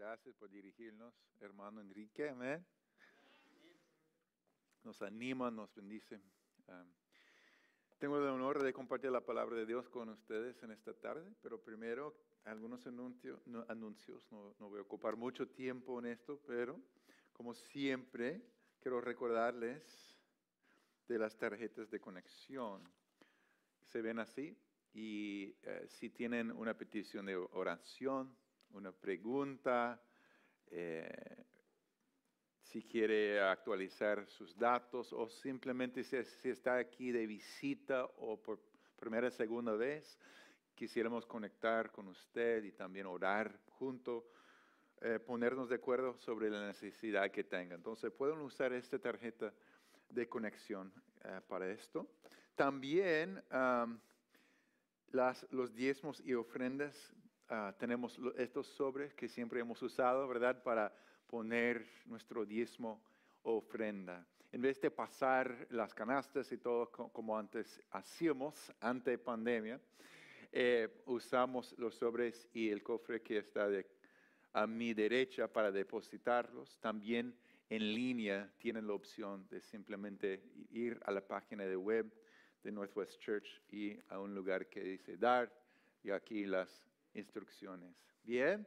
Gracias por dirigirnos, hermano Enrique. Amén. Nos anima, nos bendice. Um, tengo el honor de compartir la palabra de Dios con ustedes en esta tarde, pero primero algunos anuncio, no, anuncios. No, no voy a ocupar mucho tiempo en esto, pero como siempre, quiero recordarles de las tarjetas de conexión. Se ven así y eh, si tienen una petición de oración, una pregunta, eh, si quiere actualizar sus datos o simplemente si, si, está aquí de visita o por primera segunda vez, quisiéramos conectar con usted y también orar junto, eh, ponernos de acuerdo sobre la necesidad que tenga. Entonces pueden usar esta tarjeta de conexión eh, para esto. También um, las, los diezmos y ofrendas Uh, tenemos estos sobres que siempre hemos usado, ¿verdad? Para poner nuestro diezmo ofrenda. En vez de pasar las canastas y todo como antes hacíamos, ante pandemia, eh, usamos los sobres y el cofre que está de, a mi derecha para depositarlos. También en línea tienen la opción de simplemente ir a la página de web de Northwest Church y a un lugar que dice dar y aquí las instrucciones. ¿Bien?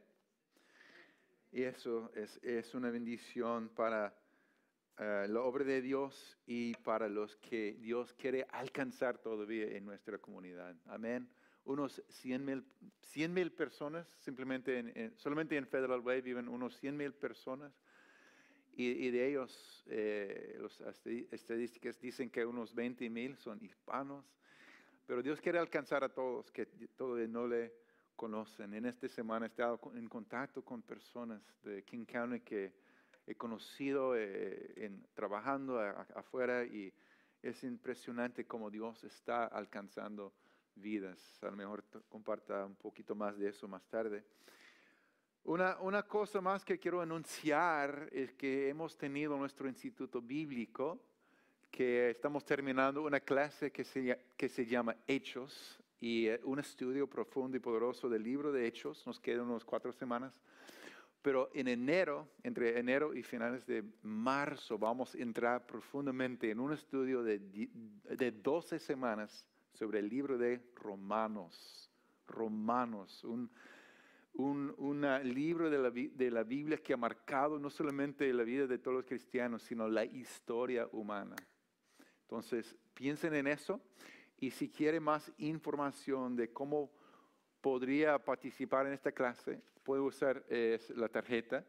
Y eso es, es una bendición para uh, la obra de Dios y para los que Dios quiere alcanzar todavía en nuestra comunidad. Amén. Unos 100 mil personas, simplemente en, en, solamente en Federal Way viven unos 100 mil personas. Y, de ellos, eh, las estadísticas dicen que unos 20 mil son hispanos. Pero Dios quiere alcanzar a todos, que todavía no le conocen. En esta semana he estado en contacto con personas de King que he conocido eh, en, trabajando afuera y es impresionante cómo Dios está alcanzando vidas. A lo mejor comparta un poquito más de eso más tarde. Una, una cosa más que quiero anunciar es que hemos tenido nuestro instituto bíblico, que estamos terminando una clase que se, que se llama Hechos, y eh, un estudio profundo y poderoso del libro de Hechos. Nos quedan unas cuatro semanas. Pero en enero, entre enero y finales de marzo, vamos a entrar profundamente en un estudio de, de 12 semanas sobre el libro de Romanos. Romanos, un, un un libro de la, de la Biblia que ha marcado no solamente la vida de todos los cristianos, sino la historia humana. Entonces, piensen en eso y si quiere más información de cómo podría participar en esta clase, puede usar eh, la tarjeta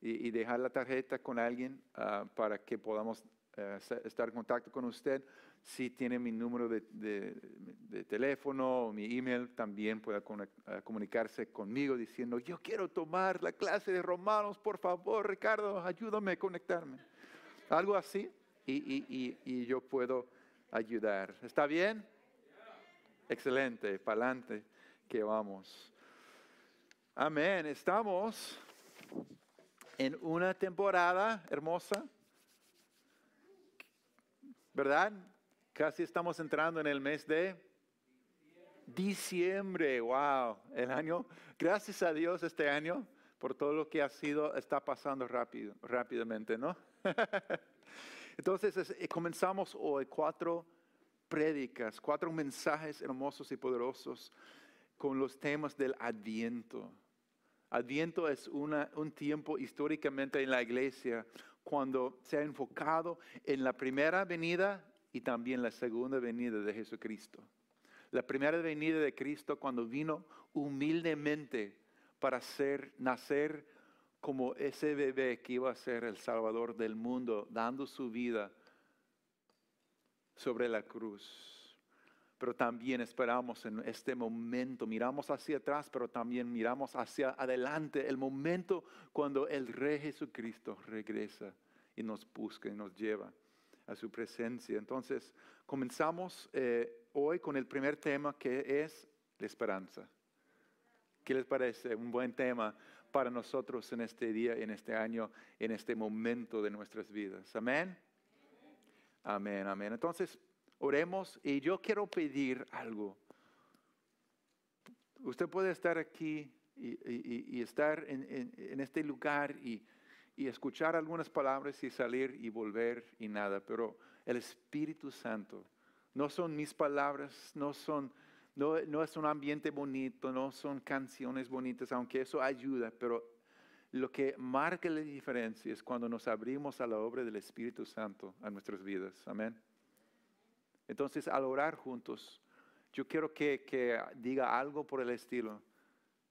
y, y, dejar la tarjeta con alguien uh, para que podamos uh, estar en contacto con usted. Si tiene mi número de, de, de teléfono o mi email, también puede uh, comunicarse conmigo diciendo, yo quiero tomar la clase de romanos, por favor, Ricardo, ayúdame a conectarme. Algo así, y, y, y yo puedo ayudar. ¿Está bien? Excelente, para adelante que vamos. Amén. Estamos en una temporada hermosa, ¿verdad? Casi estamos entrando en el mes de diciembre. Wow, el año. Gracias a Dios este año por todo lo que ha sido, está pasando rápido, rápidamente, ¿no? Entonces eh, comenzamos hoy cuatro prédicas, cuatro mensajes hermosos y poderosos con los temas del adviento. Adviento es un tiempo históricamente en la iglesia cuando se ha enfocado en la primera venida y también la segunda venida de Jesucristo. La primera venida de Cristo cuando vino humildemente para ser, nacer como ese bebé que iba a ser el Salvador del mundo, dando su vida sobre la cruz. Pero también esperamos en este momento, miramos hacia atrás, pero también miramos hacia adelante, el momento cuando el Rey Jesucristo regresa y nos busca y nos lleva a su presencia. Entonces, comenzamos eh, hoy con el primer tema que es la esperanza. ¿Qué les parece? Un buen tema para nosotros en este día, en este año, en este momento de nuestras vidas. Amén. Amén, amén. Entonces, oremos y yo quiero pedir algo. Usted puede estar aquí y, estar en, este lugar y, escuchar algunas palabras y salir y volver y nada. Pero el Espíritu Santo, no son mis palabras, no, son, no, no es un ambiente bonito, no son canciones bonitas, aunque eso ayuda, pero lo que marca la diferencia es cuando nos abrimos a la obra del Espíritu Santo a nuestras vidas. Amén. Entonces, al orar juntos, yo quiero que, que diga algo por el estilo.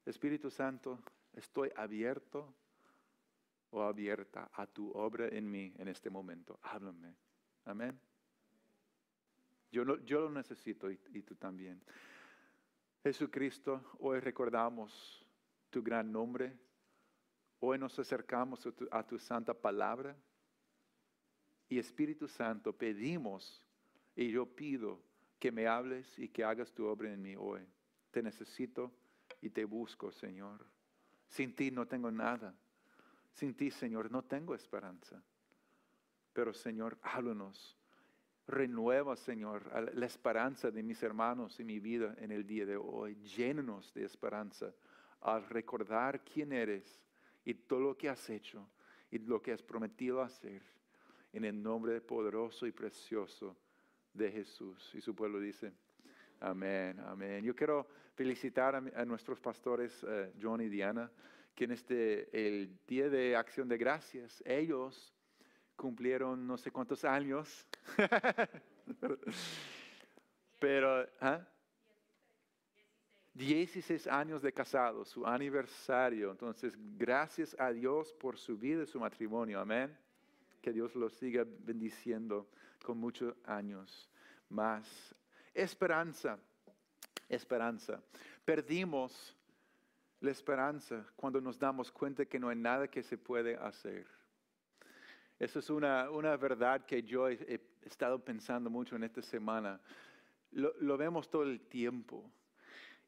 Espíritu Santo, estoy abierto o abierta a tu obra en mí en este momento. Háblame. Amén. Yo, yo lo necesito y, y, tú también. Jesucristo, hoy recordamos tu gran nombre. Hoy nos acercamos a tu, santa palabra. Y Espíritu Santo, pedimos y yo pido que me hables y que hagas tu obra en mí hoy. Te necesito y te busco, Señor. Sin ti no tengo nada. Sin ti, Señor, no tengo esperanza. Pero, Señor, háblanos. Renueva, Señor, la esperanza de mis hermanos y mi vida en el día de hoy. Llénanos de esperanza al recordar quién eres y todo lo que has hecho y lo que has prometido hacer. En el nombre poderoso y precioso de Jesús. Y su pueblo dice, amén, amén. Yo quiero felicitar a, nuestros pastores eh, John y Diana, que en este, el Día de Acción de Gracias, ellos cumplieron no sé cuántos años. Pero, ¿ah? 16 años de casado, su aniversario. Entonces, gracias a Dios por su vida y su matrimonio. Amén. Que Dios los siga bendiciendo con muchos años más. Esperanza, esperanza. Perdimos la esperanza cuando nos damos cuenta que no hay nada que se puede hacer. Esa es una, una verdad que yo he, estado pensando mucho en esta semana. Lo, lo vemos todo el tiempo.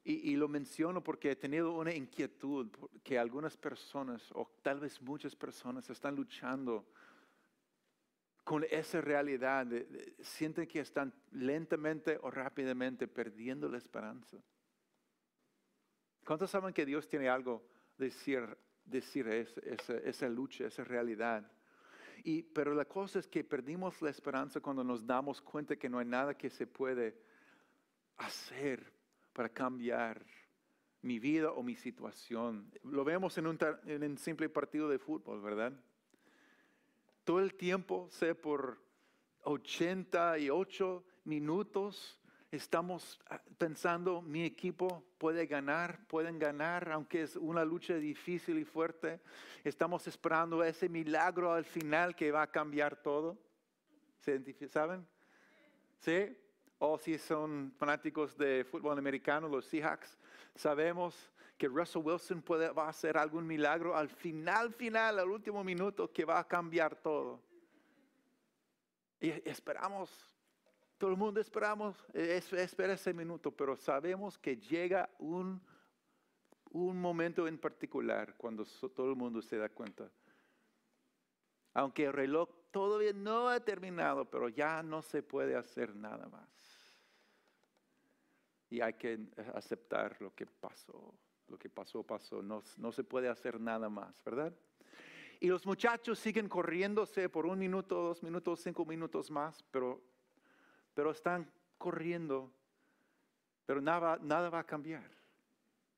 Y, y, lo menciono porque he tenido una inquietud que algunas personas, o tal vez muchas personas, están luchando con esa realidad, sienten que están lentamente o rápidamente perdiendo la esperanza. ¿Cuántos saben que Dios tiene algo decir, decir esa, esa, lucha, esa realidad? Y, pero la cosa es que perdimos la esperanza cuando nos damos cuenta que no hay nada que se puede hacer para cambiar mi vida o mi situación. Lo vemos en un, en un simple partido de fútbol, ¿verdad? todo el tiempo, sé por 88 minutos, estamos ah, pensando, mi equipo puede ganar, pueden ganar, aunque es una lucha difícil y fuerte. Estamos esperando ese milagro al final que va a cambiar todo. ¿Saben? ¿Sí? O si son fanáticos de fútbol americano, los Seahawks, sabemos que Russell Wilson puede, va a hacer algún milagro al final, final, al último minuto, que va a cambiar todo. Y esperamos, todo el mundo esperamos, espera ese minuto, pero sabemos que llega un, un momento en particular cuando todo el mundo se da cuenta. Aunque el reloj todavía no ha terminado, pero ya no se puede hacer nada más. Y hay que aceptar lo que pasó lo que pasó, pasó, no, no se puede hacer nada más, ¿verdad? Y los muchachos siguen corriéndose por un minuto, dos minutos, cinco minutos más, pero, pero están corriendo, pero nada, nada va a cambiar,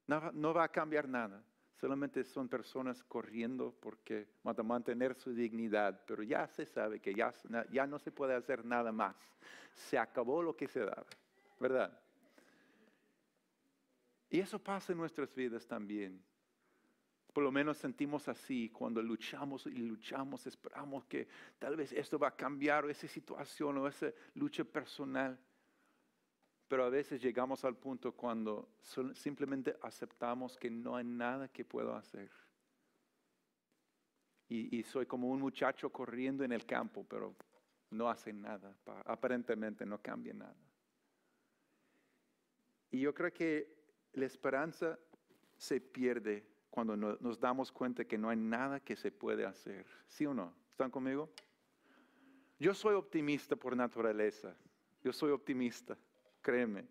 nada, no va a cambiar nada. Solamente son personas corriendo porque para mantener su dignidad, pero ya se sabe que ya, ya no se puede hacer nada más. Se acabó lo que se daba, ¿verdad? Y eso pasa en nuestras vidas también. Por lo menos sentimos así cuando luchamos y luchamos, esperamos que tal vez esto va a cambiar o esa situación o esa lucha personal. Pero a veces llegamos al punto cuando simplemente aceptamos que no hay nada que puedo hacer. Y, y soy como un muchacho corriendo en el campo, pero no hace nada, aparentemente no cambia nada. Y yo creo que la esperanza se pierde cuando nos damos cuenta que no hay nada que se puede hacer. ¿Sí o no? ¿Están conmigo? Yo soy optimista por naturaleza. Yo soy optimista, créeme.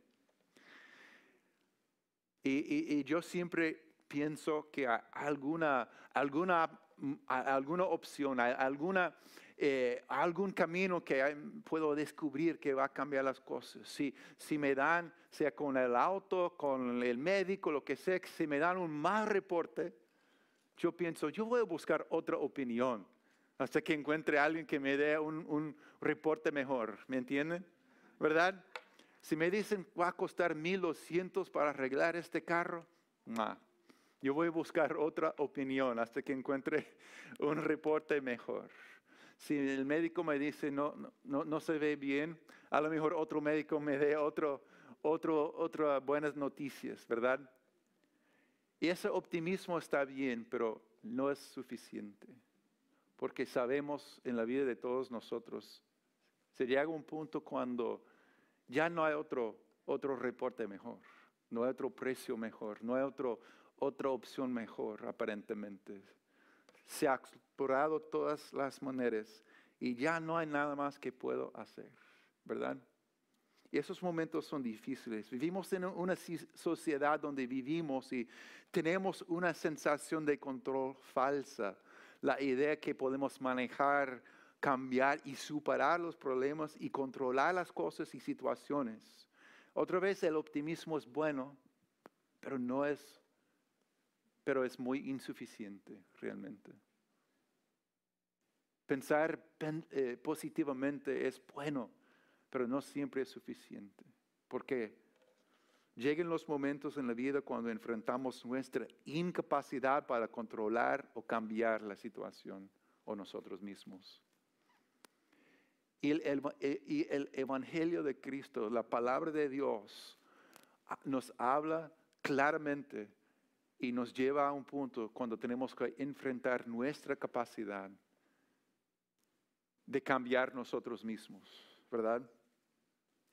Y, yo siempre pienso que hay alguna, alguna, alguna opción, alguna, eh, algún camino que puedo descubrir que va a cambiar las cosas. Si, si me dan, sea con el auto, con el médico, lo que sea, si me dan un mal reporte, yo pienso, yo voy a buscar otra opinión hasta que encuentre a alguien que me dé un, un reporte mejor. ¿Me entienden? ¿Verdad? Si me dicen va a costar 1200 para arreglar este carro, yo voy a buscar otra opinión hasta que encuentre un reporte mejor. Si el médico me dice no, no, no se ve bien, a lo mejor otro médico me dé otro, otro, otras buenas noticias, ¿verdad? Y ese optimismo está bien, pero no es suficiente. Porque sabemos en la vida de todos nosotros, se llega un punto cuando ya no hay otro, otro reporte mejor, no hay otro precio mejor, no hay otro, otra opción mejor aparentemente. Se ha explorado todas las maneras y ya no hay nada más que puedo hacer, ¿verdad? Y esos momentos son difíciles. Vivimos en una sociedad donde vivimos y tenemos una sensación de control falsa. La idea que podemos manejar cambiar y superar los problemas y controlar las cosas y situaciones. Otra vez el optimismo es bueno, pero no es, pero es muy insuficiente realmente. Pensar eh, positivamente es bueno, pero no siempre es suficiente. Porque llegan los momentos en la vida cuando enfrentamos nuestra incapacidad para controlar o cambiar la situación o nosotros mismos. Eh, y el, Evangelio de Cristo, la palabra de Dios, nos habla claramente y nos lleva a un punto cuando tenemos que enfrentar nuestra capacidad de cambiar nosotros mismos, ¿verdad?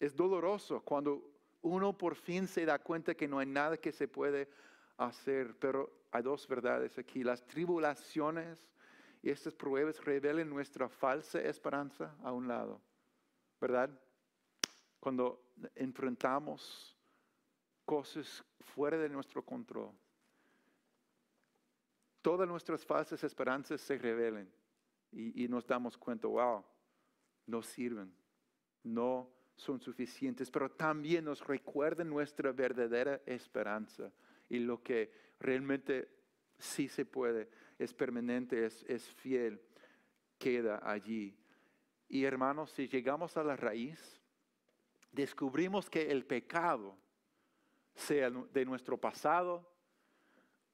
Es doloroso cuando uno por fin se da cuenta que no hay nada que se puede hacer, pero hay dos verdades aquí. Las tribulaciones y estas pruebas revelen nuestra falsa esperanza a un lado, ¿verdad? Cuando enfrentamos cosas fuera de nuestro control, todas nuestras falsas esperanzas se revelen y, nos damos cuenta, wow, no sirven, no son suficientes, pero también nos recuerdan nuestra verdadera esperanza y lo que realmente sí se puede es permanente, es, fiel, queda allí. Y hermanos, si llegamos a la raíz, descubrimos que el pecado, sea de nuestro pasado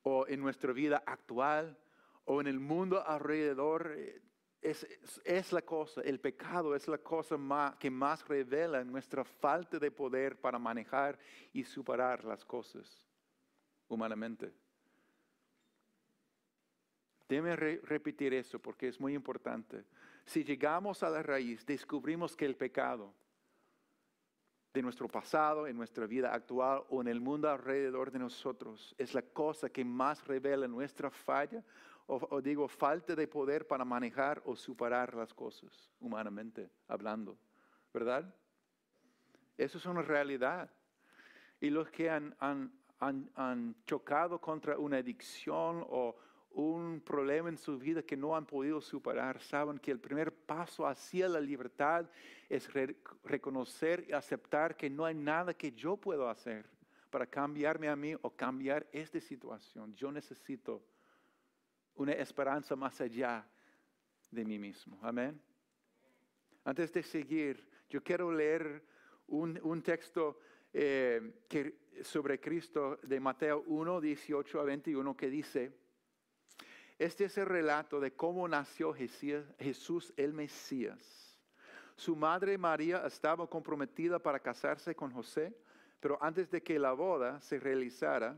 o en nuestra vida actual o en el mundo alrededor, es, es, la cosa, el pecado es la cosa que más revela nuestra falta de poder para manejar y superar las cosas humanamente. Déjeme repetir eso porque es muy importante. Si llegamos a la raíz, descubrimos que el pecado de nuestro pasado, en nuestra vida actual o en el mundo alrededor de nosotros es la cosa que más revela nuestra falla o, digo falta de poder para manejar o superar las cosas, humanamente hablando, ¿verdad? Eso es una realidad. Y los que han, han chocado contra una adicción o un problema en su vida que no han podido superar, saben que el primer paso hacia la libertad es reconocer y aceptar que no hay nada que yo puedo hacer para cambiarme a mí o cambiar esta situación. Yo necesito una esperanza más allá de mí mismo. Amén. Antes de seguir, yo quiero leer un, texto eh, que, sobre Cristo de Mateo 1, 18 a 21 que dice, este es el relato de cómo nació Jesús el Mesías. Su madre María estaba comprometida para casarse con José, pero antes de que la boda se realizara,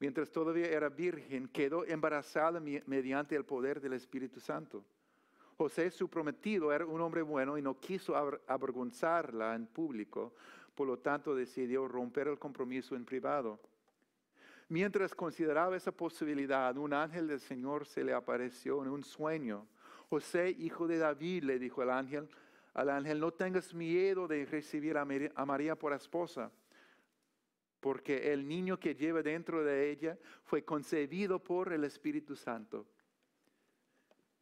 mientras todavía era virgen, quedó embarazada mediante el poder del Espíritu Santo. José, su prometido, era un hombre bueno y no quiso avergonzarla en público, por lo tanto decidió romper el compromiso en privado. Mientras consideraba esa posibilidad, un ángel del Señor se le apareció en un sueño. José, hijo de David, le dijo el ángel, al ángel, no tengas miedo de recibir a María por esposa, porque el niño que lleva dentro de ella fue concebido por el Espíritu Santo.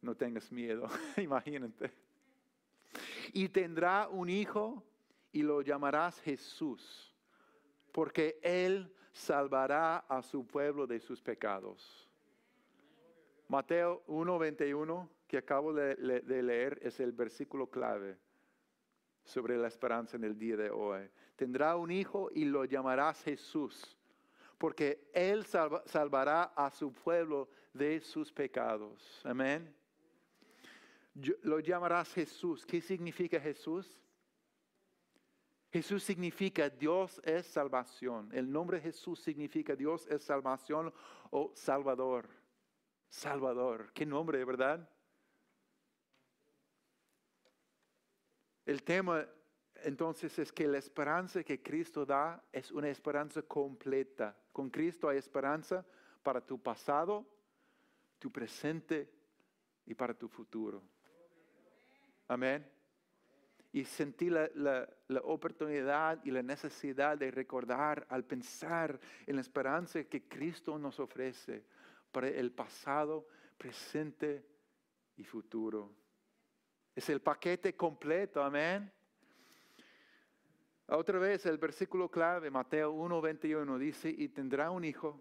No tengas miedo, imagínate. Y tendrá un hijo y lo llamarás Jesús, porque él salvará a su pueblo de sus pecados. Mateo 1:21, que acabo de, leer, es el versículo clave sobre la esperanza en el día de hoy. Tendrá un hijo y lo llamarás Jesús, porque él salvará a su pueblo de sus pecados. Amén. lo llamarás Jesús. ¿Qué significa Jesús? Jesús significa Dios es salvación. El nombre Jesús significa Dios es salvación o Salvador. Salvador. Qué nombre, ¿verdad? El tema entonces es que la esperanza que Cristo da es una esperanza completa. Con Cristo hay esperanza para tu pasado, tu presente y para tu futuro. Amén y sentí la, oportunidad y la necesidad de recordar al pensar en la esperanza que Cristo nos ofrece para el pasado, presente y futuro. Es el paquete completo, amén. Otra vez el versículo clave, Mateo 1:21 dice, y tendrá un hijo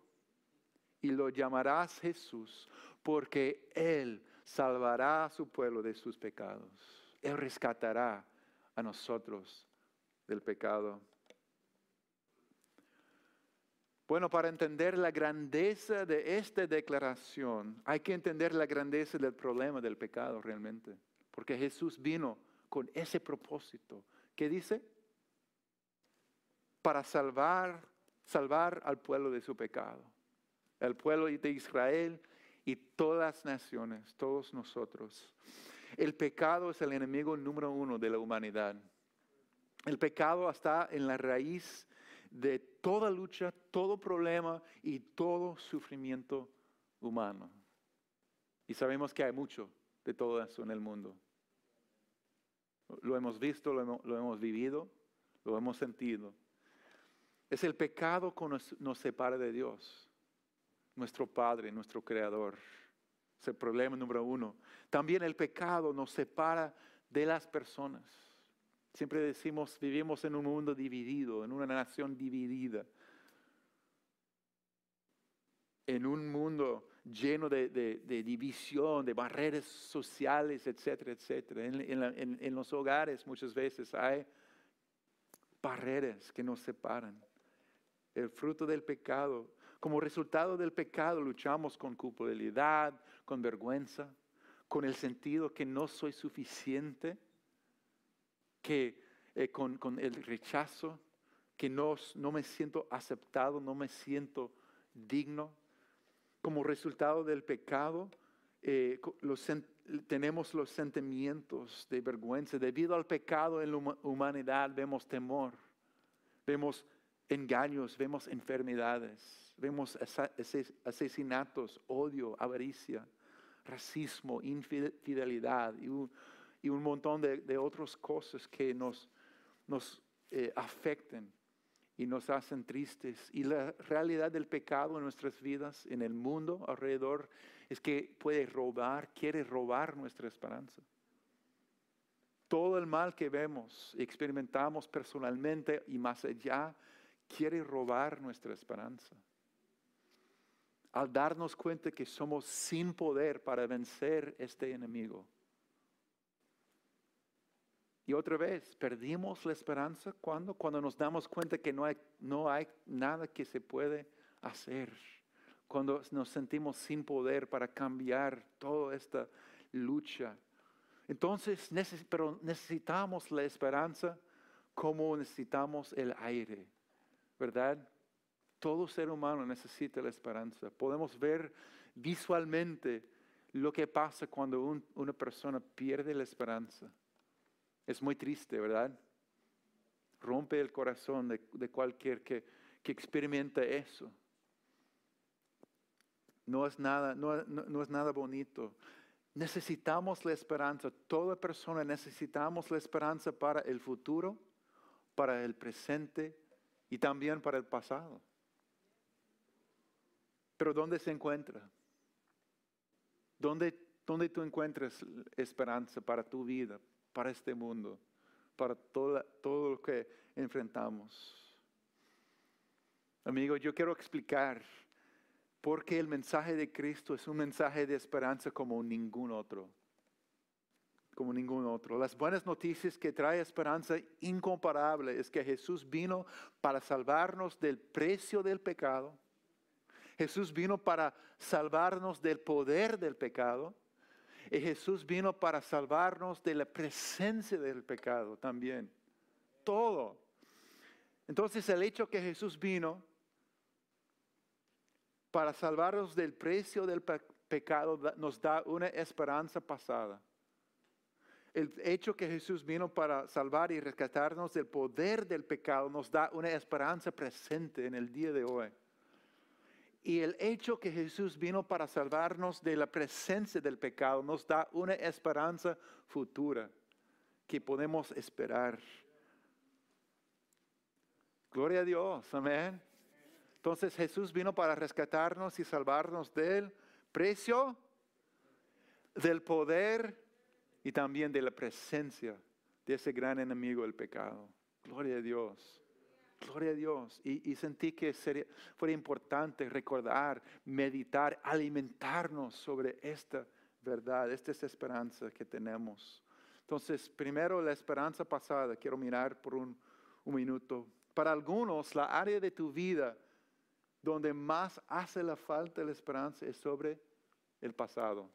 y lo llamarás Jesús, porque él salvará a su pueblo de sus pecados. Él rescatará a nosotros del pecado. Bueno, para entender la grandeza de esta declaración, hay que entender la grandeza del problema del pecado realmente, porque Jesús vino con ese propósito. ¿Qué dice? Para salvar, salvar al pueblo de su pecado, el pueblo de Israel y todas las naciones, todos nosotros. El pecado es el enemigo número uno de la humanidad. El pecado está en la raíz de toda lucha, todo problema y todo sufrimiento humano. Y sabemos que hay mucho de todo eso en el mundo. Lo hemos visto, lo hemos, vivido, lo hemos sentido. Es el pecado que nos separa de Dios, nuestro Padre, nuestro Creador. Es el problema número uno. También el pecado nos separa de las personas. Siempre decimos, vivimos en un mundo dividido, en una nación dividida, en un mundo lleno de, división, de barreras sociales, etcétera, etcétera. en los hogares muchas veces hay barreras que nos separan. El fruto del pecado como resultado del pecado luchamos con culpabilidad, con vergüenza, con el sentido que no soy suficiente, que eh, con, el rechazo, que no, no me siento aceptado, no me siento digno. Como resultado del pecado, eh, tenemos los sentimientos de vergüenza. Debido al pecado en la humanidad vemos temor, vemos engaños, vemos enfermedades vemos asesinatos, odio, avaricia, racismo, infidelidad y un, montón de, otras cosas que nos, nos eh, afecten y nos hacen tristes. Y la realidad del pecado en nuestras vidas, en el mundo alrededor, es que puede robar, quiere robar nuestra esperanza. Todo el mal que vemos, experimentamos personalmente y más allá, quiere robar nuestra esperanza al darnos cuenta que somos sin poder para vencer este enemigo. Y otra vez, perdimos la esperanza cuando, cuando nos damos cuenta que no hay, no hay nada que se puede hacer. Cuando nos sentimos sin poder para cambiar toda esta lucha. Entonces, pero necesitamos la esperanza como necesitamos el aire, ¿verdad? Todo ser humano necesita la esperanza. Podemos ver visualmente lo que pasa cuando una persona pierde la esperanza. Es muy triste, ¿verdad? Rompe el corazón de, cualquier que, que, experimenta eso. No es, nada, no es nada bonito. Necesitamos la esperanza. Toda persona necesitamos la esperanza para el futuro, para el presente y también para el pasado. Pero ¿dónde se encuentra? ¿Dónde, dónde tú encuentras esperanza para tu vida, para este mundo, para todo, todo lo que enfrentamos? Amigo, yo quiero explicar por qué el mensaje de Cristo es un mensaje de esperanza como ningún otro como ningún otro. Las buenas noticias que trae esperanza incomparable es que Jesús vino para salvarnos del precio del pecado. Jesús vino para salvarnos del poder del pecado. Y Jesús vino para salvarnos de la presencia del pecado también. Todo. Entonces el hecho que Jesús vino para salvarnos del precio del pecado nos da una esperanza pasada el hecho que Jesús vino para salvar y rescatarnos del poder del pecado nos da una esperanza presente en el día de hoy. Y el hecho que Jesús vino para salvarnos de la presencia del pecado nos da una esperanza futura que podemos esperar. Gloria a Dios, amén. Entonces Jesús vino para rescatarnos y salvarnos del precio, del poder y también de la presencia de ese gran enemigo el pecado. Gloria a Dios. Gloria a Dios. Y, sentí que sería, fuera importante recordar, meditar, alimentarnos sobre esta verdad, esta es esperanza que tenemos. Entonces, primero la esperanza pasada, quiero mirar por un, un minuto. Para algunos, la área de tu vida donde más hace la falta la esperanza es sobre el pasado.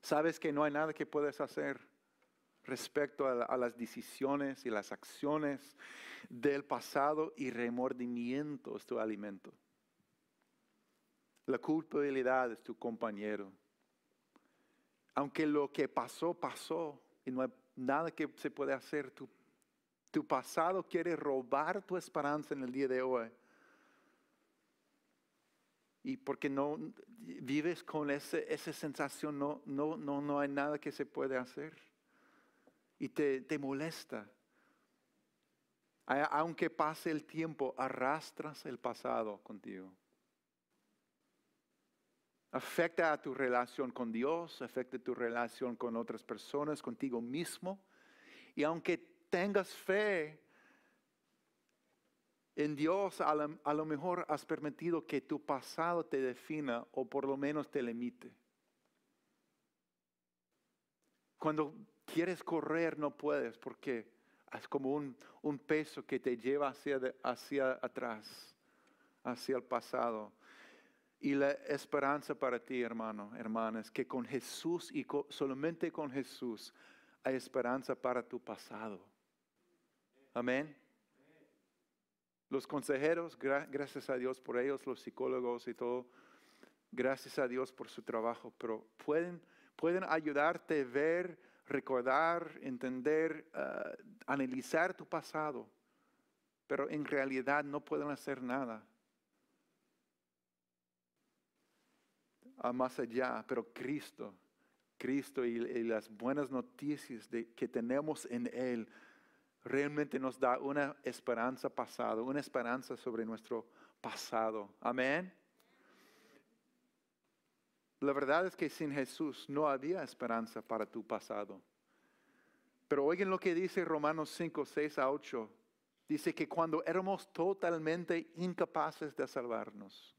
Sabes que no hay nada que puedes hacer respecto a, las decisiones y las acciones del pasado y remordimiento es tu alimento. La culpabilidad es tu compañero. Aunque lo que pasó, pasó y no hay nada que se puede hacer, tu, pasado quiere robar tu esperanza en el día de hoy y porque no vives con esa sensación, no, no, no, no hay nada que se puede hacer. Y te, te molesta. Aunque pase el tiempo, arrastras el pasado contigo. Afecta a tu relación con Dios, afecta tu relación con otras personas, contigo mismo. Y aunque tengas fe, en Dios a, lo mejor has permitido que tu pasado te defina o por lo menos te limite. Cuando quieres correr no puedes porque es como un, peso que te lleva hacia, hacia atrás, hacia el pasado. Y la esperanza para ti, hermano, hermana, es que con Jesús y solamente con Jesús hay esperanza para tu pasado. Amén. Los consejeros, gracias a Dios por ellos, los psicólogos y todo, gracias a Dios por su trabajo, pero pueden, pueden ayudarte a ver, recordar, entender, ah, analizar tu pasado, pero en realidad no pueden hacer nada. A más allá, pero Cristo, Cristo y, las buenas noticias de, que tenemos en Él realmente nos da una esperanza pasada, una esperanza sobre nuestro pasado. Amén. La verdad es que sin Jesús no había esperanza para tu pasado. Pero oigan lo que dice Romanos 5, 6 a 8. Dice que cuando éramos totalmente incapaces de salvarnos,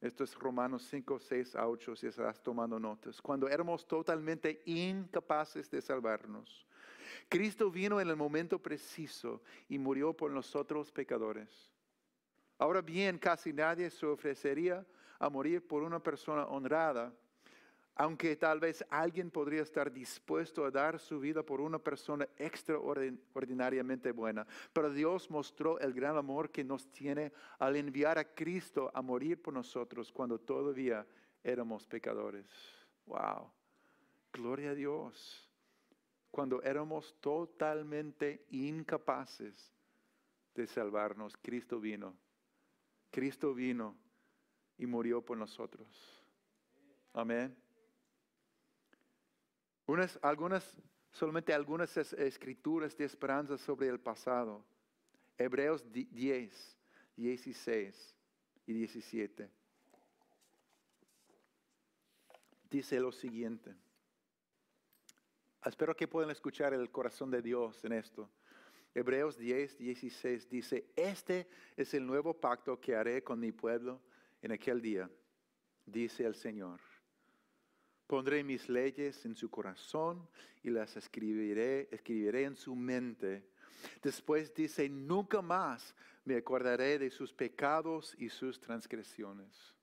esto es Romanos 5, 6 a 8, si estás tomando notas. Cuando éramos totalmente incapaces de salvarnos, Cristo vino en el momento preciso y murió por nosotros pecadores. Ahora bien, casi nadie se ofrecería a morir por una persona honrada, aunque tal vez alguien podría estar dispuesto a dar su vida por una persona extraordinariamente buena. Pero Dios mostró el gran amor que nos tiene al enviar a Cristo a morir por nosotros cuando todavía éramos pecadores. Wow. Gloria a Dios cuando éramos totalmente incapaces de salvarnos, Cristo vino. Cristo vino y murió por nosotros. Amén. algunas, solamente algunas escrituras de esperanza sobre el pasado. Hebreos 10, 16 y 17. Dice lo siguiente. Espero que puedan escuchar el corazón de Dios en esto. Hebreos 10, 16 dice, este es el nuevo pacto que haré con mi pueblo en aquel día, dice el Señor. Pondré mis leyes en su corazón y las escribiré, escribiré en su mente. Después dice, nunca más me acordaré de sus pecados y sus transgresiones.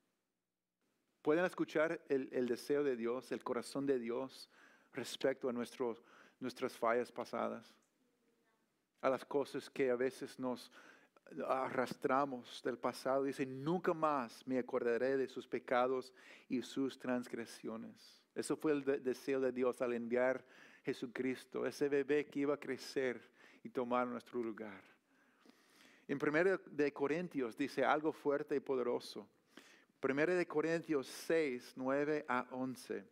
¿Pueden escuchar el, deseo de Dios, el corazón de Dios respecto a nuestras fallas pasadas? A las cosas que a veces nos arrastramos del pasado. Dice, nunca más me acordaré de sus pecados y sus transgresiones. Eso fue el deseo de Dios al enviar Jesucristo, ese bebé que iba a crecer y tomar nuestro lugar. En 1 de Corintios dice algo fuerte y poderoso. 1 de Corintios 6, 9 a 11.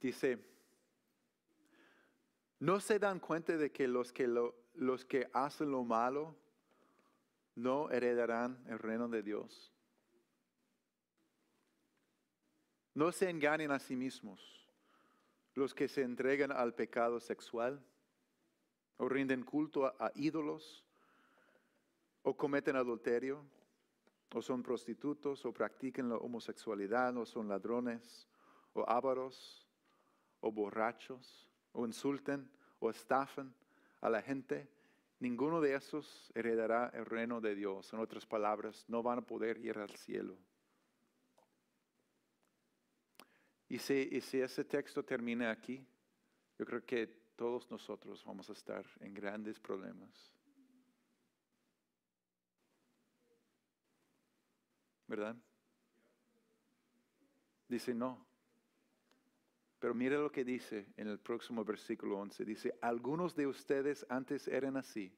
Dice, ¿no se dan cuenta de que los que, los que hacen lo malo no heredarán el reino de Dios? No se engañen a sí mismos los que se entregan al pecado sexual o rinden culto a, ídolos, o cometen adulterio, o son prostitutos, o practican la homosexualidad, o son ladrones, o ávaros, o borrachos, o insulten, o estafan a la gente, ninguno de esos heredará el reino de Dios. En otras palabras, no van a poder ir al cielo. Y si, y si ese texto termina aquí, yo creo que todos nosotros vamos a estar en grandes problemas. ¿Verdad? Dice no. Pero mire lo que dice en el próximo versículo 11. Dice, algunos de ustedes antes eran así,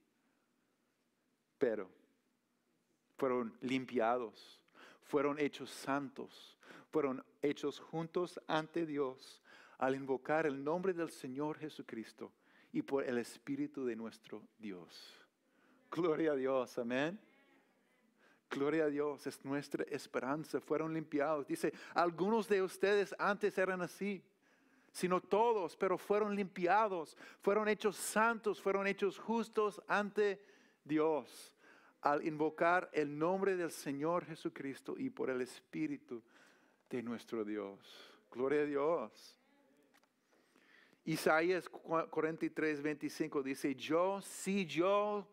pero fueron limpiados, fueron hechos santos, fueron hechos juntos ante Dios al invocar el nombre del Señor Jesucristo y por el Espíritu de nuestro Dios. Gloria a Dios, amén. Gloria a Dios, es nuestra esperanza. Fueron limpiados. Dice, algunos de ustedes antes eran así, sino todos, pero fueron limpiados, fueron hechos santos, fueron hechos justos ante Dios al invocar el nombre del Señor Jesucristo y por el Espíritu de nuestro Dios. Gloria a Dios. Isaías 43, 25 dice, yo, si yo,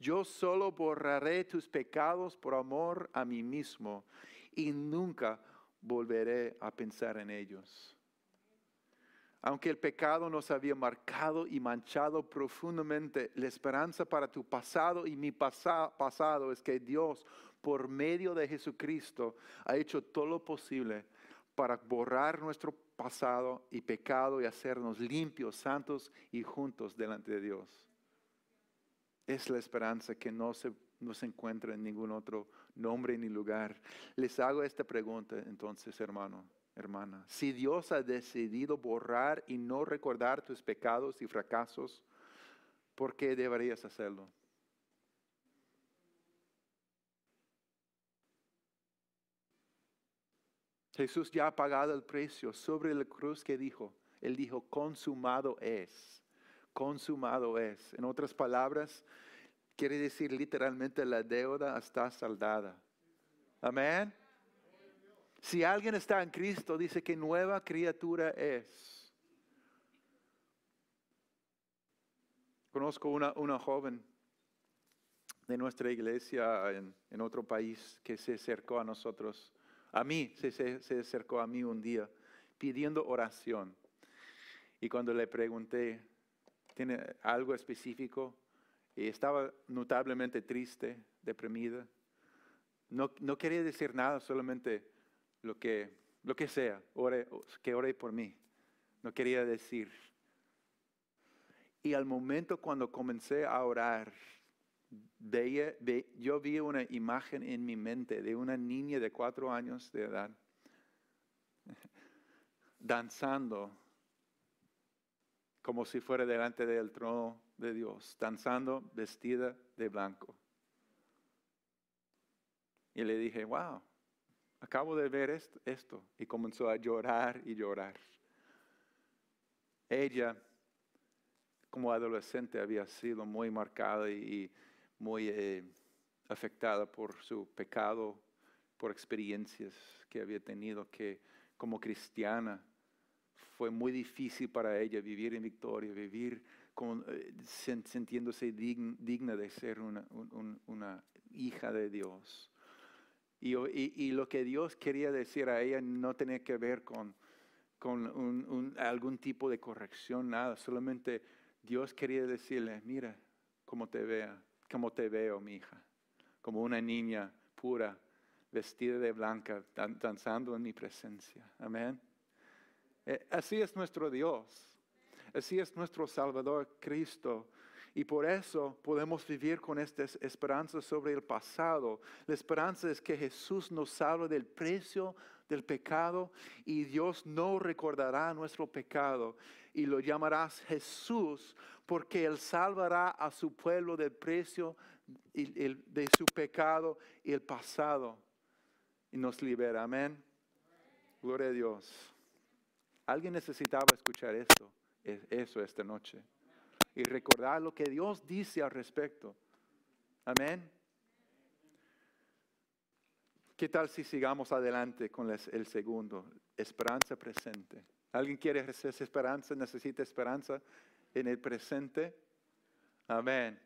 yo solo borraré tus pecados por amor a mí mismo y nunca volveré a pensar en ellos. Aunque el pecado nos había marcado y manchado profundamente, la esperanza para tu pasado y mi pasado es que Dios, por medio de Jesucristo, ha hecho todo lo posible para borrar nuestro pasado y pecado y hacernos limpios, santos y juntos delante de Dios. Es la esperanza que no se, no se encuentra en ningún otro nombre ni lugar. Les hago esta pregunta entonces, hermano, hermana. Si Dios ha decidido borrar y no recordar tus pecados y fracasos, ¿por qué deberías hacerlo? Jesús ya ha pagado el precio sobre la cruz que dijo. Él dijo, consumado es. Consumado es. En otras palabras, quiere decir literalmente la deuda está saldada. Amén. Si alguien está en Cristo, dice que nueva criatura es. Conozco una, una joven de nuestra iglesia en, en otro país que se acercó a nosotros a mí, se, se, acercó a mí un día pidiendo oración. Y cuando le pregunté, ¿tiene algo específico? Y estaba notablemente triste, deprimida. No, no quería decir nada, solamente lo que, lo que sea, que ore por mí. No quería decir. Y al momento cuando comencé a orar, yo vi una imagen en mi mente de una niña de cuatro años de edad danzando como si fuera delante del trono de Dios, danzando vestida de blanco. Y le dije, wow, acabo de ver esto, Y comenzó a llorar y llorar. Ella, como adolescente, había sido muy marcada y, muy eh, afectada por su pecado, por experiencias que había tenido, que como cristiana fue muy difícil para ella vivir en victoria, vivir con, eh, sintiéndose digna de ser una, hija de Dios. Y, lo que Dios quería decir a ella no tenía que ver con, algún tipo de corrección, nada. Solamente Dios quería decirle, mira cómo te vea, cómo te veo, mi hija, como una niña pura, vestida de blanca, danzando en mi presencia. Amén. Eh, así es nuestro Dios. Así es nuestro Salvador Cristo. Y por eso podemos vivir con esta esperanza sobre el pasado. La esperanza es que Jesús nos salva del precio del pecado y Dios no recordará nuestro pecado y lo llamarás Jesús porque Él salvará a su pueblo del precio de su pecado y el pasado y nos libera. Amén. Gloria a Dios. Alguien necesitaba escuchar esto, eso esta noche. Y recordar lo que Dios dice al respecto. Amén. ¿Qué tal si sigamos adelante con el segundo? Esperanza presente. ¿Alguien quiere esa esperanza? ¿Necesita esperanza en el presente? Amén.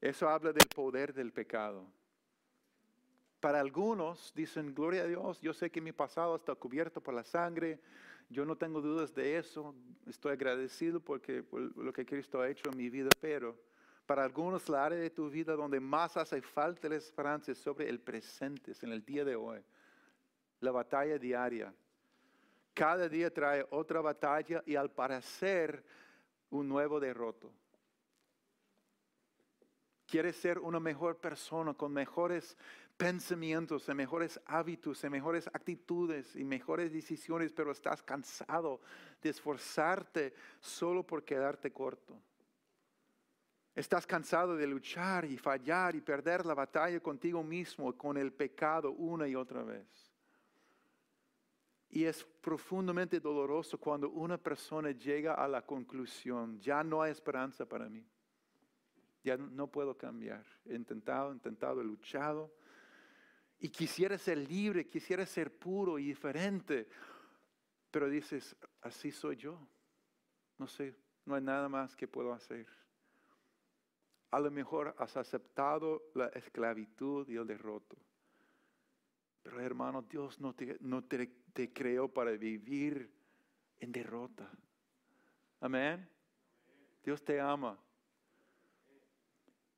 Eso habla del poder del pecado. Para algunos dicen, gloria a Dios, yo sé que mi pasado está cubierto por la sangre, yo no tengo dudas de eso, estoy agradecido porque, por lo que Cristo ha hecho en mi vida, pero para algunos la área de tu vida donde más hace falta la esperanza es sobre el presente, es en el día de hoy, la batalla diaria. Cada día trae otra batalla y al parecer un nuevo derroto. Quieres ser una mejor persona con mejores pensamientos, en mejores hábitos, en mejores actitudes y mejores decisiones, pero estás cansado de esforzarte solo por quedarte corto. Estás cansado de luchar y fallar y perder la batalla contigo mismo, con el pecado una y otra vez. Y es profundamente doloroso cuando una persona llega a la conclusión, ya no hay esperanza para mí. Ya no puedo cambiar. He intentado, intentado, he luchado, y quisiera ser libre, quisiera ser puro y diferente. Pero dices, así soy yo. No sé, no hay nada más que puedo hacer. A lo mejor has aceptado la esclavitud y el derroto. Pero hermano, Dios no te, te creó para vivir en derrota. Amén. Dios te ama.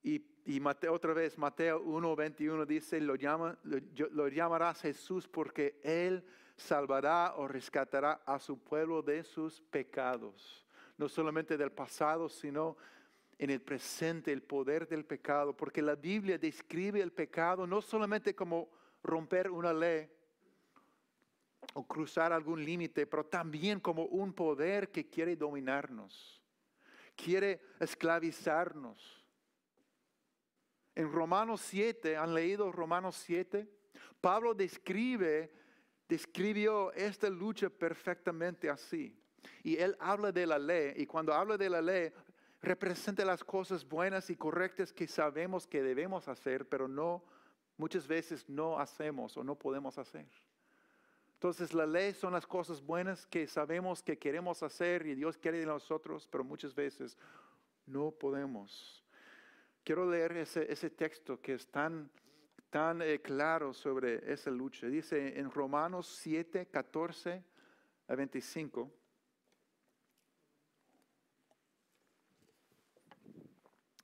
Y y Mateo, otra vez, Mateo 1:21 dice, lo, llama, lo, llamarás Jesús porque Él salvará o rescatará a su pueblo de sus pecados. No solamente del pasado, sino en el presente, el poder del pecado. Porque la Biblia describe el pecado no solamente como romper una ley o cruzar algún límite, pero también como un poder que quiere dominarnos, quiere esclavizarnos en Romanos 7, ¿han leído Romanos 7? Pablo describe, describió esta lucha perfectamente así. Y él habla de la ley, y cuando habla de la ley, representa las cosas buenas y correctas que sabemos que debemos hacer, pero no, muchas veces no hacemos o no podemos hacer. Entonces la ley son las cosas buenas que sabemos que queremos hacer y Dios quiere de nosotros, pero muchas veces no podemos. Quiero leer ese, texto que es tan, tan eh, claro sobre esa lucha. Dice en Romanos 7, 14 a 25.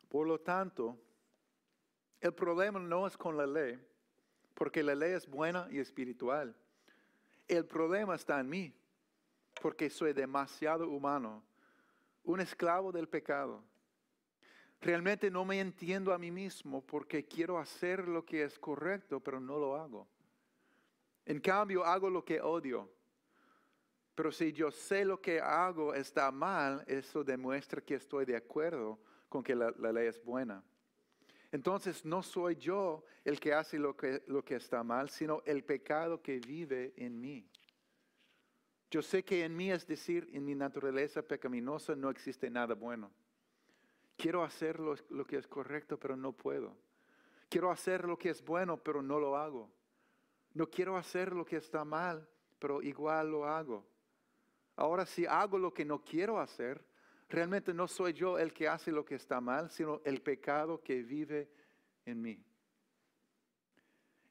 Por lo tanto, el problema no es con la ley, porque la ley es buena y espiritual. El problema está en mí, porque soy demasiado humano, un esclavo del pecado. Realmente no me entiendo a mí mismo porque quiero hacer lo que es correcto, pero no lo hago. En cambio, hago lo que odio. Pero si yo sé lo que hago está mal, eso demuestra que estoy de acuerdo con que la, ley es buena. Entonces no soy yo el que hace lo que, lo que está mal, sino el pecado que vive en mí. Yo sé que en mí, es decir, en mi naturaleza pecaminosa, no existe nada bueno. Quiero hacer lo, que es correcto, pero no puedo. Quiero hacer lo que es bueno, pero no lo hago. No quiero hacer lo que está mal, pero igual lo hago. Ahora si hago lo que no quiero hacer, realmente no soy yo el que hace lo que está mal, sino el pecado que vive en mí.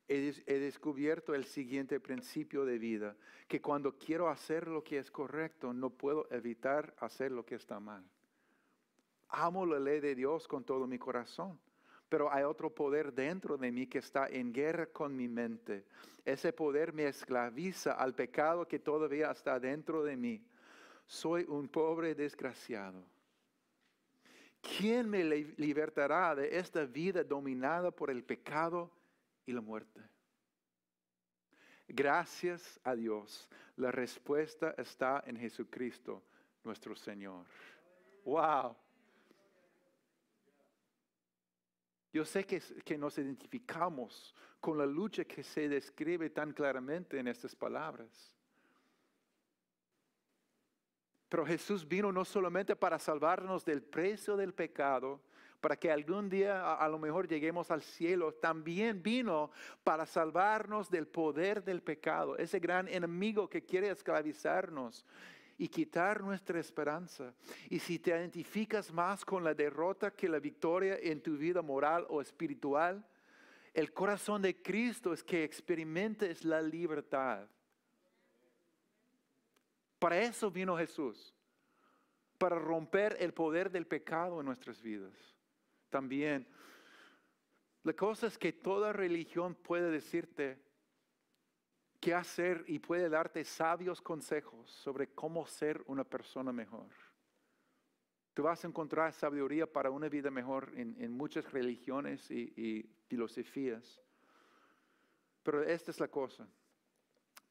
He, descubierto el siguiente principio de vida, que cuando quiero hacer lo que es correcto, no puedo evitar hacer lo que está mal. Amo la ley de Dios con todo mi corazón, pero hay otro poder dentro de mí que está en guerra con mi mente. Ese poder me esclaviza al pecado que todavía está dentro de mí. Soy un pobre desgraciado. ¿Quién me libertará de esta vida dominada por el pecado y la muerte? Gracias a Dios, la respuesta está en Jesucristo, nuestro Señor. ¡Wow! Yo sé que, nos identificamos con la lucha que se describe tan claramente en estas palabras. Pero Jesús vino no solamente para salvarnos del precio del pecado, para que algún día a, lo mejor lleguemos al cielo, también vino para salvarnos del poder del pecado, ese gran enemigo que quiere esclavizarnos y quitar nuestra esperanza. Y si te identificas más con la derrota que la victoria en tu vida moral o espiritual, el corazón de Cristo es que experimentes la libertad. Para eso vino Jesús, para romper el poder del pecado en nuestras vidas. También, la cosa es que toda religión puede decirte, qué hacer y puede darte sabios consejos sobre cómo ser una persona mejor. Tú vas a encontrar sabiduría para una vida mejor en, muchas religiones y, y, filosofías. Pero esta es la cosa.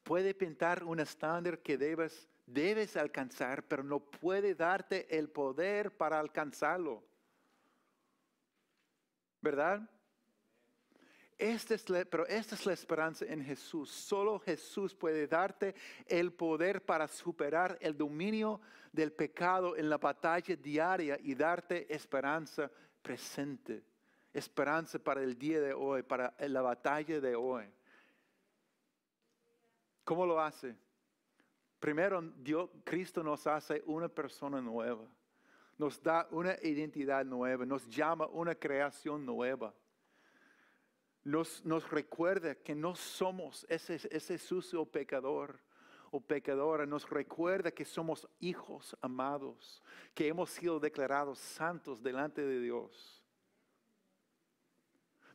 Puede pintar un estándar que debes, debes alcanzar, pero no puede darte el poder para alcanzarlo. ¿Verdad? Pero esta es la esperanza en Jesús. Solo Jesús puede darte el poder para superar el dominio del pecado en la batalla diaria y darte esperanza presente. Esperanza para el día de hoy, para la batalla de hoy. ¿Cómo lo hace? Primero, Dios, Cristo nos hace una persona nueva. Nos da una identidad nueva. Nos llama una creación nueva nos, recuerda que no somos ese, ese sucio pecador o pecadora, nos recuerda que somos hijos amados, que hemos sido declarados santos delante de Dios.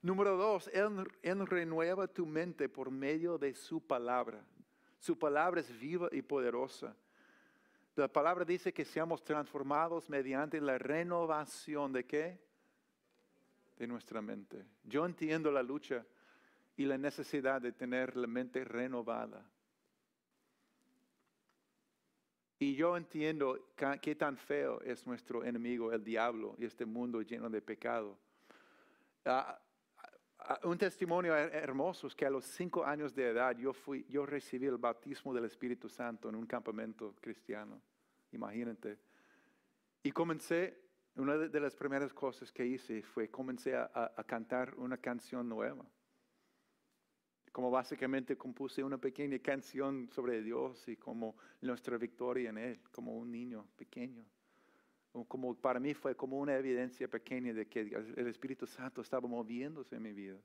Número dos, él, él, renueva tu mente por medio de su palabra. Su palabra es viva y poderosa. La palabra dice que seamos transformados mediante la renovación de qué? De nuestra mente. Yo entiendo la lucha y la necesidad de tener la mente renovada. Y yo entiendo qué tan feo es nuestro enemigo, el diablo, y este mundo lleno de pecado. Ah, ah, un testimonio hermoso es que a los cinco años de edad yo, fui, yo recibí el bautismo del Espíritu Santo en un campamento cristiano. Imagínate. Y comencé una de las primeras cosas que hice fue comencé a, cantar una canción nueva. Como básicamente compuse una pequeña canción sobre Dios y como nuestra victoria en Él, como un niño pequeño. Como para mí fue como una evidencia pequeña de que el Espíritu Santo estaba moviéndose en mi vida.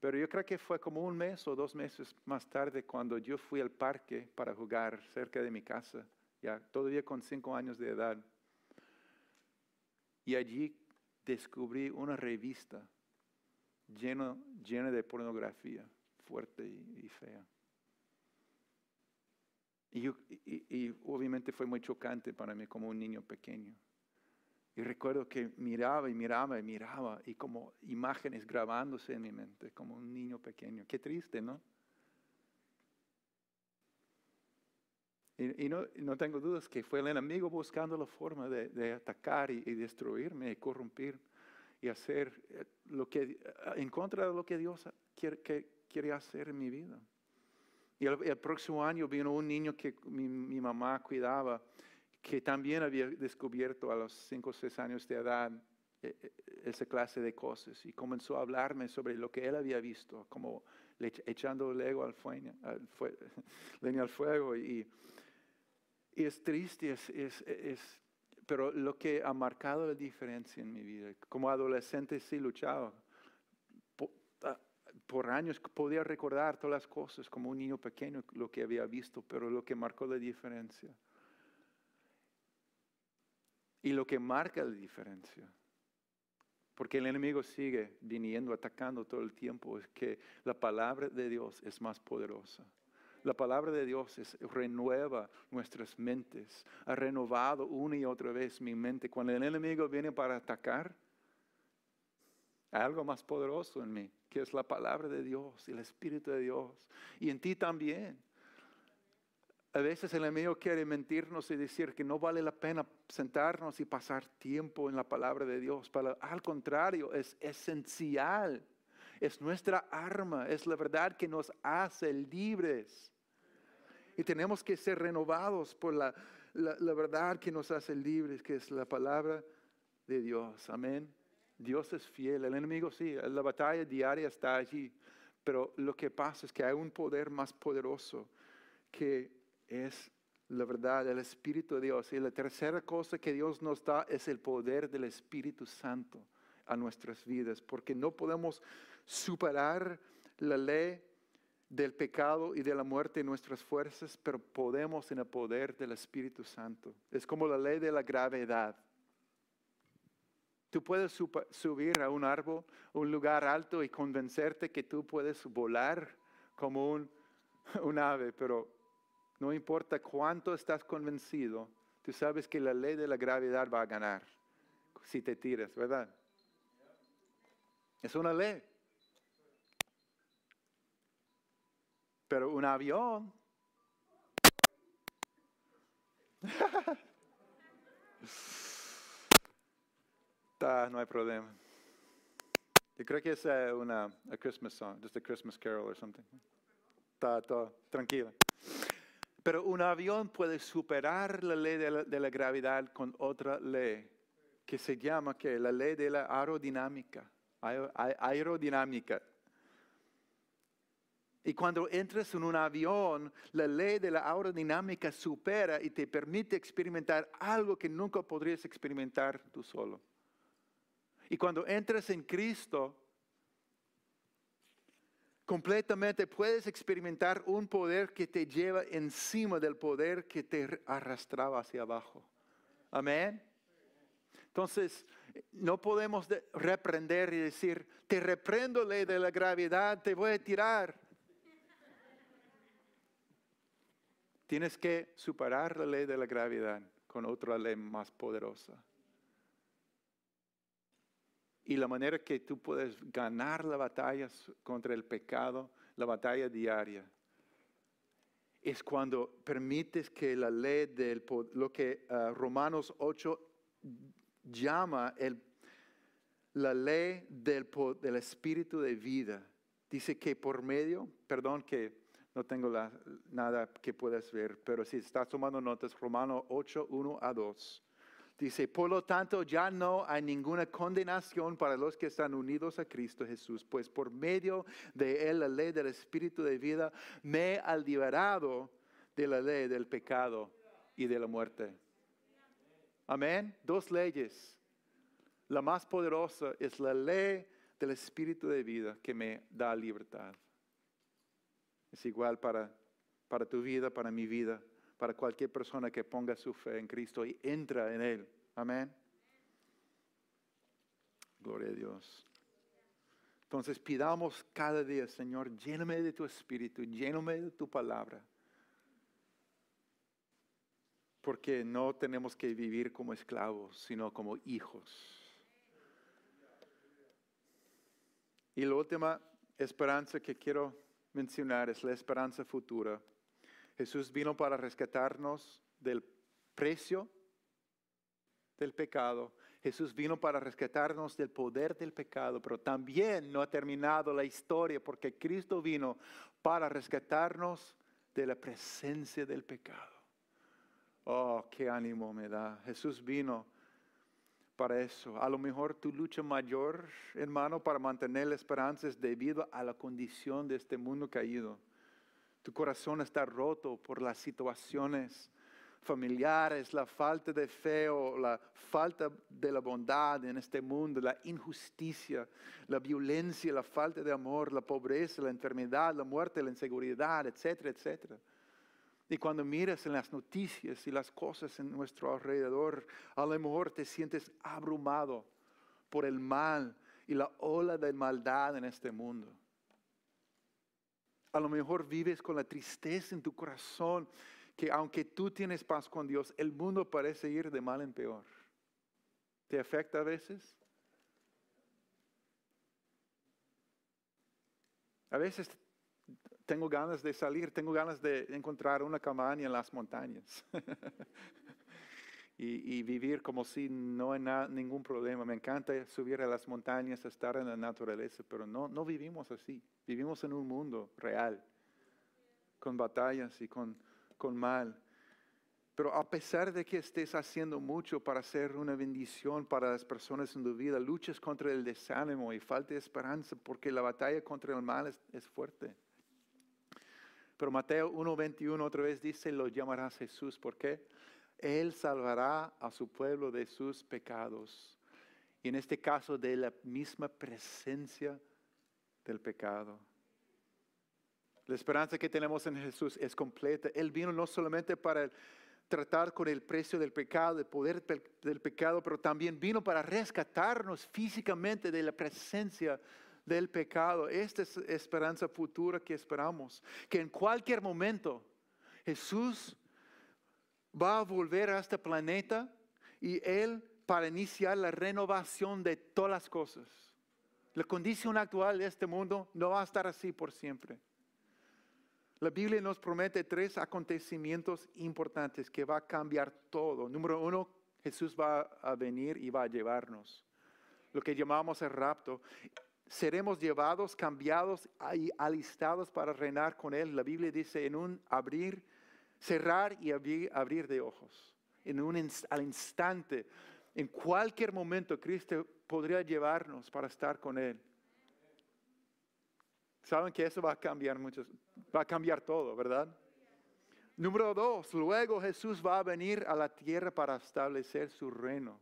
Pero yo creo que fue como un mes o dos meses más tarde cuando yo fui al parque para jugar cerca de mi casa ya todavía con cinco años de edad. Y allí descubrí una revista llena, llena de pornografía, fuerte y, fea. Y, y, obviamente fue muy chocante para mí como un niño pequeño. Y recuerdo que miraba y miraba y miraba y como imágenes grabándose en mi mente, como un niño pequeño. Qué triste, ¿no? Y, no, no, tengo dudas que fue el enemigo buscando la forma de, de atacar y, destruirme y corrompir y hacer eh, lo que, en contra de lo que Dios quiere, que, quiere hacer en mi vida. Y el, próximo año vino un niño que mi, mi, mamá cuidaba, que también había descubierto a los 5 o 6 años de edad eh, eh, esa clase de cosas y comenzó a hablarme sobre lo que él había visto, como echando lego al fuego, al leña al fuego y, y es triste, es, es, es, pero lo que ha marcado la diferencia en mi vida, como adolescente sí luchaba. Ah, por, años podía recordar todas las cosas como un niño pequeño lo que había visto, pero lo que marcó la diferencia. Y lo que marca la diferencia porque el enemigo sigue viniendo, atacando todo el tiempo, es que la palabra de Dios es más poderosa. La palabra de Dios renueva nuestras mentes. Ha renovado una y otra vez mi mente. Cuando el enemigo viene para atacar, hay algo más poderoso en mí, que es la palabra de Dios, el Espíritu de Dios. Y en ti también. A veces el enemigo quiere mentirnos y decir que no vale la pena sentarnos y pasar tiempo en la palabra de Dios. al contrario, es esencial. Es nuestra arma, es la verdad que nos hace libres. Y tenemos que ser renovados por la, la verdad que nos hace libres, que es la palabra de Dios. Amén. Dios es fiel. El enemigo sí, la batalla diaria está allí. Pero lo que pasa es que hay un poder más poderoso que es la verdad, el Espíritu de Dios. Y la tercera cosa que Dios nos da es el poder del Espíritu Santo a nuestras vidas, porque no podemos superar la ley del pecado y de la muerte en nuestras fuerzas, pero podemos en el poder del Espíritu Santo. Es como la ley de la gravedad. Tú puedes subir a un árbol, un lugar alto y convencerte que tú puedes volar como un, ave, pero no importa cuánto estás convencido, tú sabes que la ley de la gravedad va a ganar si te tiras, ¿verdad? Es una ley. Pero un avión. no hay problema. Yo creo que es una a Christmas song, just a Christmas carol or something. Está, está, tranquila. Pero un avión puede superar la ley de la, gravedad con otra ley, que se llama que la ley de la aerodinámica. Aerodinámica. Y cuando entras en un avión, la ley de la aerodinámica supera y te permite experimentar algo que nunca podrías experimentar tú solo. Y cuando entras en Cristo, completamente puedes experimentar un poder que te lleva encima del poder que te arrastraba hacia abajo. Amén. Entonces, no podemos reprender y decir, te reprendo ley de la gravedad, te voy a tirar. Tienes que superar la ley de la gravedad con otra ley más poderosa. Y la manera que tú puedes ganar la batalla contra el pecado, la batalla diaria, es cuando permites que la ley del lo que ah, Romanos 8 llama el, la ley del, del espíritu de vida. Dice que por medio, perdón que no tengo nada que puedas ver, pero si estás tomando notas, Romanos 8, 1 a 2. Dice, por lo tanto, ya no hay ninguna condenación para los que están unidos a Cristo Jesús, pues por medio de él, la ley del Espíritu de vida, me ha liberado de la ley del pecado y de la muerte. Amén. Dos leyes. La más poderosa es la ley del Espíritu de vida que me da libertad. Es igual para, para tu vida, para mi vida para cualquier persona que ponga su fe en Cristo y entra en Él. Amén. Gloria a Dios. Entonces pidamos cada día, Señor, lléname de tu espíritu, lléname de tu palabra. Porque no tenemos que vivir como esclavos, sino como hijos. Y la última esperanza que quiero mencionar es la esperanza futura. Jesús vino para rescatarnos del precio del pecado. Jesús vino para rescatarnos del poder del pecado, pero también no ha terminado la historia porque Cristo vino para rescatarnos de la presencia del pecado. Oh, qué ánimo me da. Jesús vino para eso. A lo mejor tu lucha mayor, hermano, para mantener la esperanza es debido a la condición de este mundo caído. Tu corazón está roto por las situaciones familiares, la falta de fe o la falta de la bondad en este mundo, la injusticia, la violencia, la falta de amor, la pobreza, la enfermedad, la muerte, la inseguridad, etcétera, etcétera. Y cuando miras en las noticias y las cosas en nuestro alrededor, a lo mejor te sientes abrumado por el mal y la ola de maldad en este mundo. A lo mejor vives con la tristeza en tu corazón que aunque tú tienes paz con Dios, el mundo parece ir de mal en peor. ¿Te afecta a veces? A veces tengo ganas de salir, tengo ganas de encontrar una cabaña en las montañas y, vivir como si no hay ningún problema. Me encanta subir a las montañas, estar en la naturaleza, pero no, no vivimos así. Vivimos en un mundo real, con batallas y con, con mal. Pero a pesar de que estés haciendo mucho para ser una bendición para las personas en tu vida, luchas contra el desánimo y falta de esperanza porque la batalla contra el mal es fuerte. Pero Mateo 1.21 otra vez dice, lo llamarás Jesús. ¿Por qué? Él salvará a su pueblo de sus pecados. Y en este caso de la misma presencia del pecado. La esperanza que tenemos en Jesús es completa. Él vino no solamente para tratar con el precio del pecado, el poder del pecado, pero también vino para rescatarnos físicamente de la presencia pecado. Esta es esperanza futura que esperamos. Que en cualquier momento Jesús va a volver a este planeta y Él para iniciar la renovación de todas las cosas. La condición actual de este mundo no va a estar así por siempre. La Biblia nos promete tres acontecimientos importantes que va a cambiar todo. Número uno, Jesús va a venir y va a llevarnos. Lo que llamamos el rapto seremos llevados, cambiados y alistados para reinar con Él. La Biblia dice en un abrir, cerrar y abrir, de ojos. En un, al instante, en cualquier momento, Cristo podría llevarnos para estar con Él. Saben que eso va a cambiar mucho, va a cambiar todo, ¿verdad? Número dos, luego Jesús va a venir a la tierra para establecer su reino.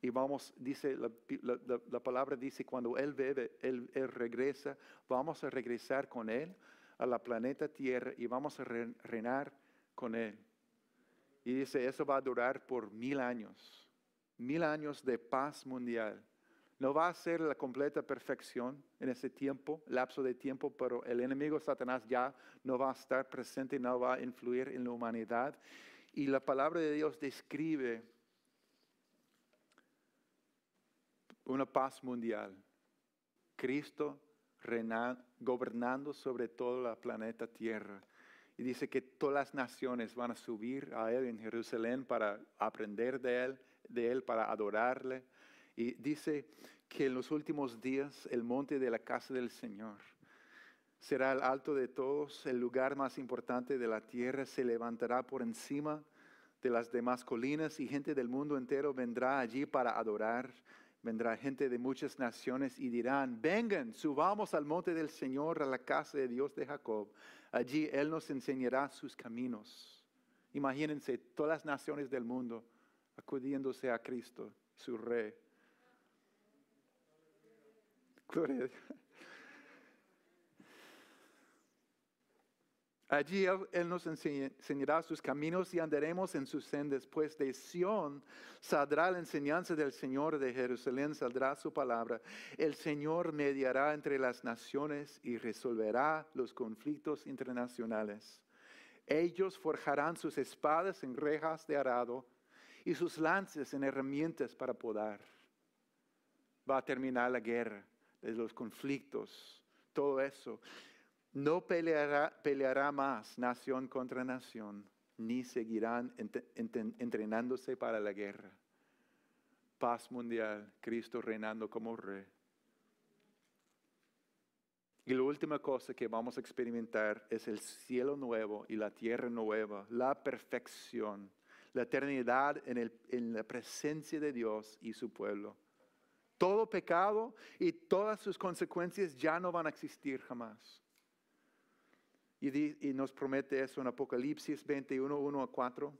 Y vamos, dice, la, palabra dice, cuando Él bebe, él, regresa, vamos a regresar con Él a la planeta Tierra y vamos a reinar con Él. Y dice, eso va a durar por mil años, mil años de paz mundial. No va a ser la completa perfección en ese tiempo, lapso de tiempo, pero el enemigo Satanás ya no va a estar presente, no va a influir en la humanidad. Y la palabra de Dios describe una paz mundial. Cristo gobernando sobre todo la planeta Tierra. Y dice que todas las naciones van a subir a Él en Jerusalén para aprender de Él, de Él para adorarle. Y dice que en los últimos días el monte de la casa del Señor será el alto de todos, el lugar más importante de la tierra, se levantará por encima de las demás colinas y gente del mundo entero vendrá allí para adorar vendrá gente de muchas naciones y dirán, vengan, subamos al monte del Señor, a la casa de Dios de Jacob. Allí Él nos enseñará sus caminos. Imagínense todas las naciones del mundo acudiéndose a Cristo, su Rey. Allí él, nos enseñará sus caminos y andaremos en sus sendas, pues de Sión saldrá la enseñanza del Señor, de Jerusalén saldrá su palabra. El Señor mediará entre las naciones y resolverá los conflictos internacionales. Ellos forjarán sus espadas en rejas de arado y sus lances en herramientas para podar. Va a terminar la guerra, los conflictos, todo eso. No peleará, peleará más nación contra nación, ni seguirán entrenándose para la guerra. Paz mundial, Cristo reinando como rey. Y la última cosa que vamos a experimentar es el cielo nuevo y la tierra nueva, la perfección, la eternidad en, en la presencia de Dios y su pueblo. Todo pecado y todas sus consecuencias ya no van a existir jamás. Y, nos promete eso en Apocalipsis 21, 1 a 4.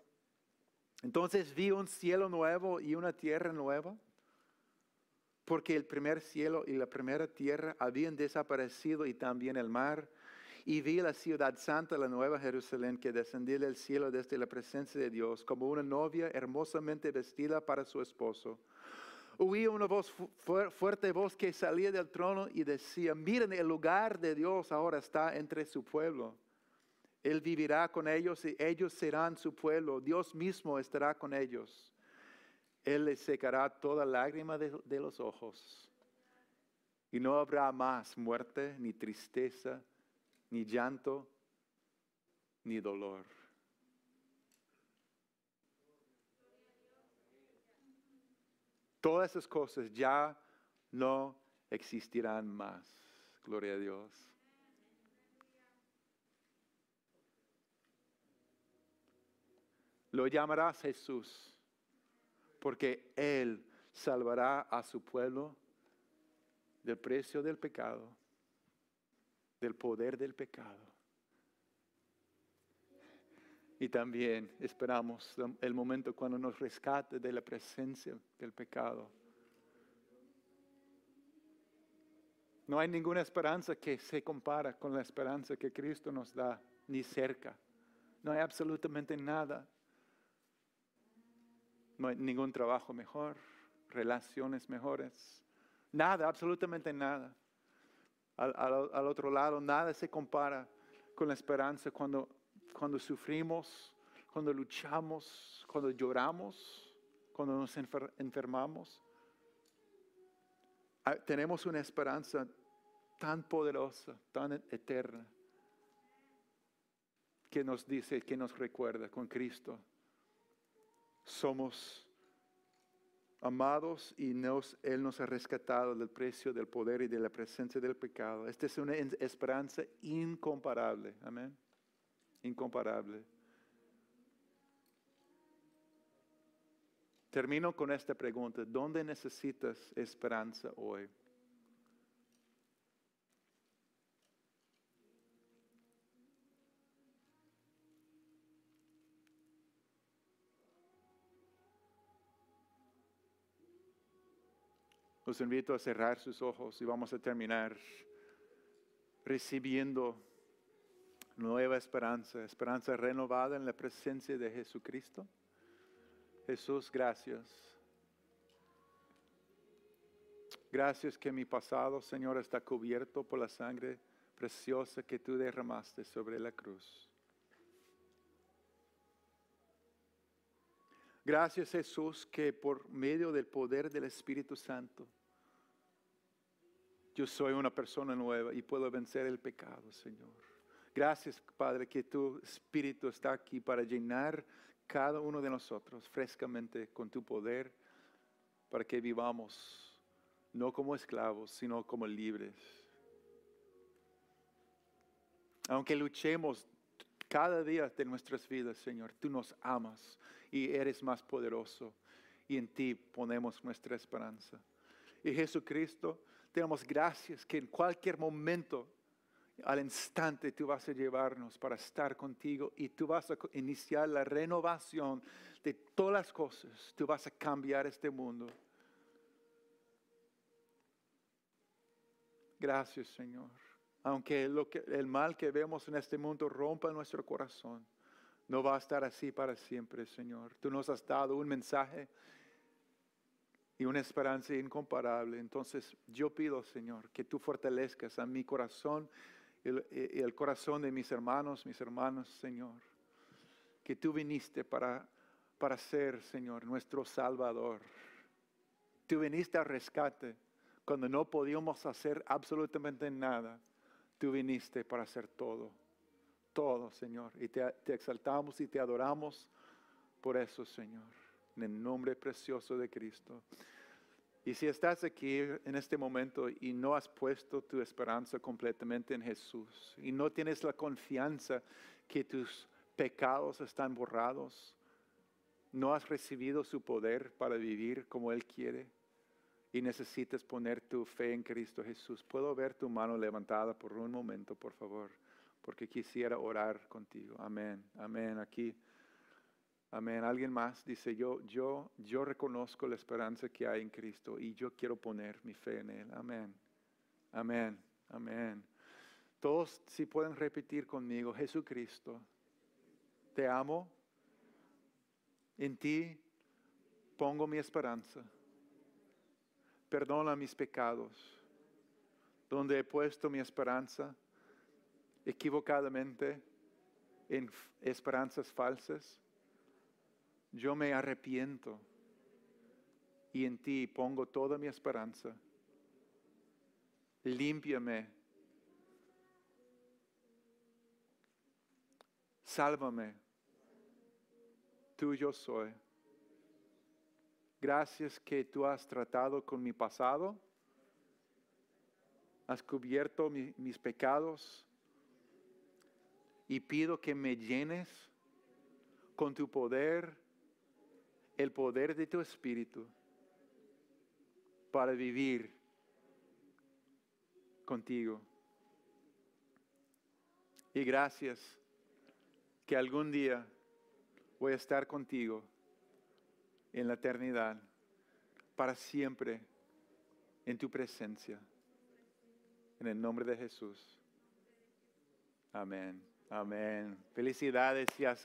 Entonces vi un cielo nuevo y una tierra nueva, porque el primer cielo y la primera tierra habían desaparecido y también el mar. Y vi la ciudad santa, la nueva Jerusalén, que descendía del cielo desde la presencia de Dios, como una novia hermosamente vestida para su esposo. Oí una voz fuerte voz que salía del trono y decía, miren, el lugar de Dios ahora está entre su pueblo. Él vivirá con ellos y ellos serán su pueblo. Dios mismo estará con ellos. Él les secará toda lágrima de, de los ojos. Y no habrá más muerte, ni tristeza, ni llanto, ni dolor Todas esas cosas ya no existirán más. Gloria a Dios. Lo llamarás Jesús, porque Él salvará a su pueblo del precio del pecado, del poder del pecado. Y también esperamos el momento cuando nos rescate de la presencia del pecado. No hay ninguna esperanza que se compara con la esperanza que Cristo nos da, ni cerca. No hay absolutamente nada. No hay ningún trabajo mejor, relaciones mejores. Nada, absolutamente nada. Al, al otro lado, nada se compara con la esperanza cuando cuando sufrimos, cuando luchamos, cuando lloramos, cuando nos enfermamos. Ah, tenemos una esperanza tan poderosa, tan eterna, que nos dice, que nos recuerda con Cristo. Somos amados y Él nos ha rescatado del precio del poder y de la presencia del pecado. Esta es una esperanza incomparable. Amén incomparable. Termino con esta pregunta. ¿Dónde necesitas esperanza hoy? Los invito a cerrar sus ojos y vamos a terminar recibiendo nueva esperanza, esperanza renovada en la presencia de Jesucristo. Jesús, gracias. Gracias que mi pasado, Señor, está cubierto por la sangre preciosa que tú derramaste sobre la cruz. Gracias Jesús que por medio del poder del Espíritu Santo, yo soy una persona nueva y puedo vencer el pecado, Señor. Gracias, Padre, que tu Espíritu está aquí para llenar cada uno de nosotros frescamente con tu poder, para que vivamos no como esclavos, sino como libres. Aunque luchemos cada día de nuestras vidas, Señor, tú nos amas y eres más poderoso y en ti ponemos nuestra esperanza. Y Jesucristo, te damos gracias que en cualquier momento al instante tú vas a llevarnos para estar contigo y tú vas a iniciar la renovación de todas las cosas. Tú vas a cambiar este mundo. Gracias, Señor. Aunque, lo que el mal que vemos en este mundo rompa nuestro corazón, no va a estar así para siempre, Señor. Tú nos has dado un mensaje y una esperanza incomparable. Entonces yo pido, Señor, que tú fortalezcas a mi corazón y el corazón de mis hermanos, mis hermanos, Señor, que tú viniste para, para ser, Señor, nuestro Salvador. Tú viniste al rescate cuando no podíamos hacer absolutamente nada. Tú viniste para hacer todo, todo, Señor. Y te, te exaltamos y te adoramos por eso, Señor. En el nombre precioso de Cristo. Y si estás aquí en este momento y no has puesto tu esperanza completamente en Jesús y no tienes la confianza que tus pecados están borrados, no has recibido su poder para vivir como Él quiere y necesitas poner tu fe en Cristo Jesús, puedo ver tu mano levantada por un momento, por favor, porque quisiera orar contigo. Amén, amén. Aquí. Amén. Alguien más dice, yo, yo, yo reconozco la esperanza que hay en Cristo y yo quiero poner mi fe en Él. Amén. Amén. Amén. Todos si pueden repetir conmigo, Jesucristo, te amo, en ti pongo mi esperanza, perdona mis pecados, donde he puesto mi esperanza equivocadamente en esperanzas falsas yo me arrepiento y en ti pongo toda mi esperanza. Límpiame. Sálvame. Tuyo soy. Gracias que tú has tratado con mi pasado. Has cubierto mis pecados. Y pido que me llenes con tu poder el poder de tu espíritu para vivir contigo. Y gracias que algún día voy a estar contigo en la eternidad, para siempre en tu presencia. En el nombre de Jesús. Amén. Amén. Felicidades si has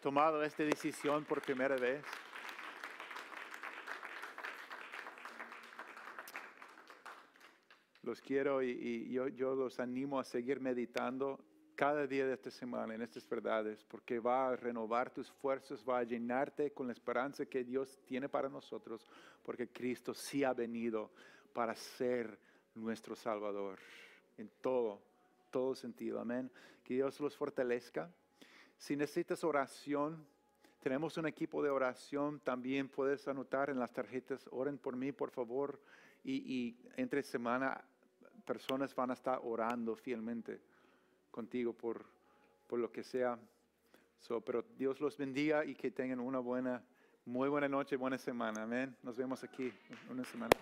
tomado esta decisión por primera vez. Los quiero y, yo, los animo a seguir meditando cada día de esta semana en estas verdades, porque va a renovar tus fuerzas, va a llenarte con la esperanza que Dios tiene para nosotros, porque Cristo sí ha venido para ser nuestro Salvador en todo, todo sentido. Amén. Que Dios los fortalezca. Si necesitas oración, tenemos un equipo de oración, también puedes anotar en las tarjetas, oren por mí, por favor. Y entre semana personas van a estar orando fielmente contigo por, por lo que sea. pero Dios los bendiga y que tengan una buena, muy buena noche, buena semana. Amén. Nos vemos aquí una semana.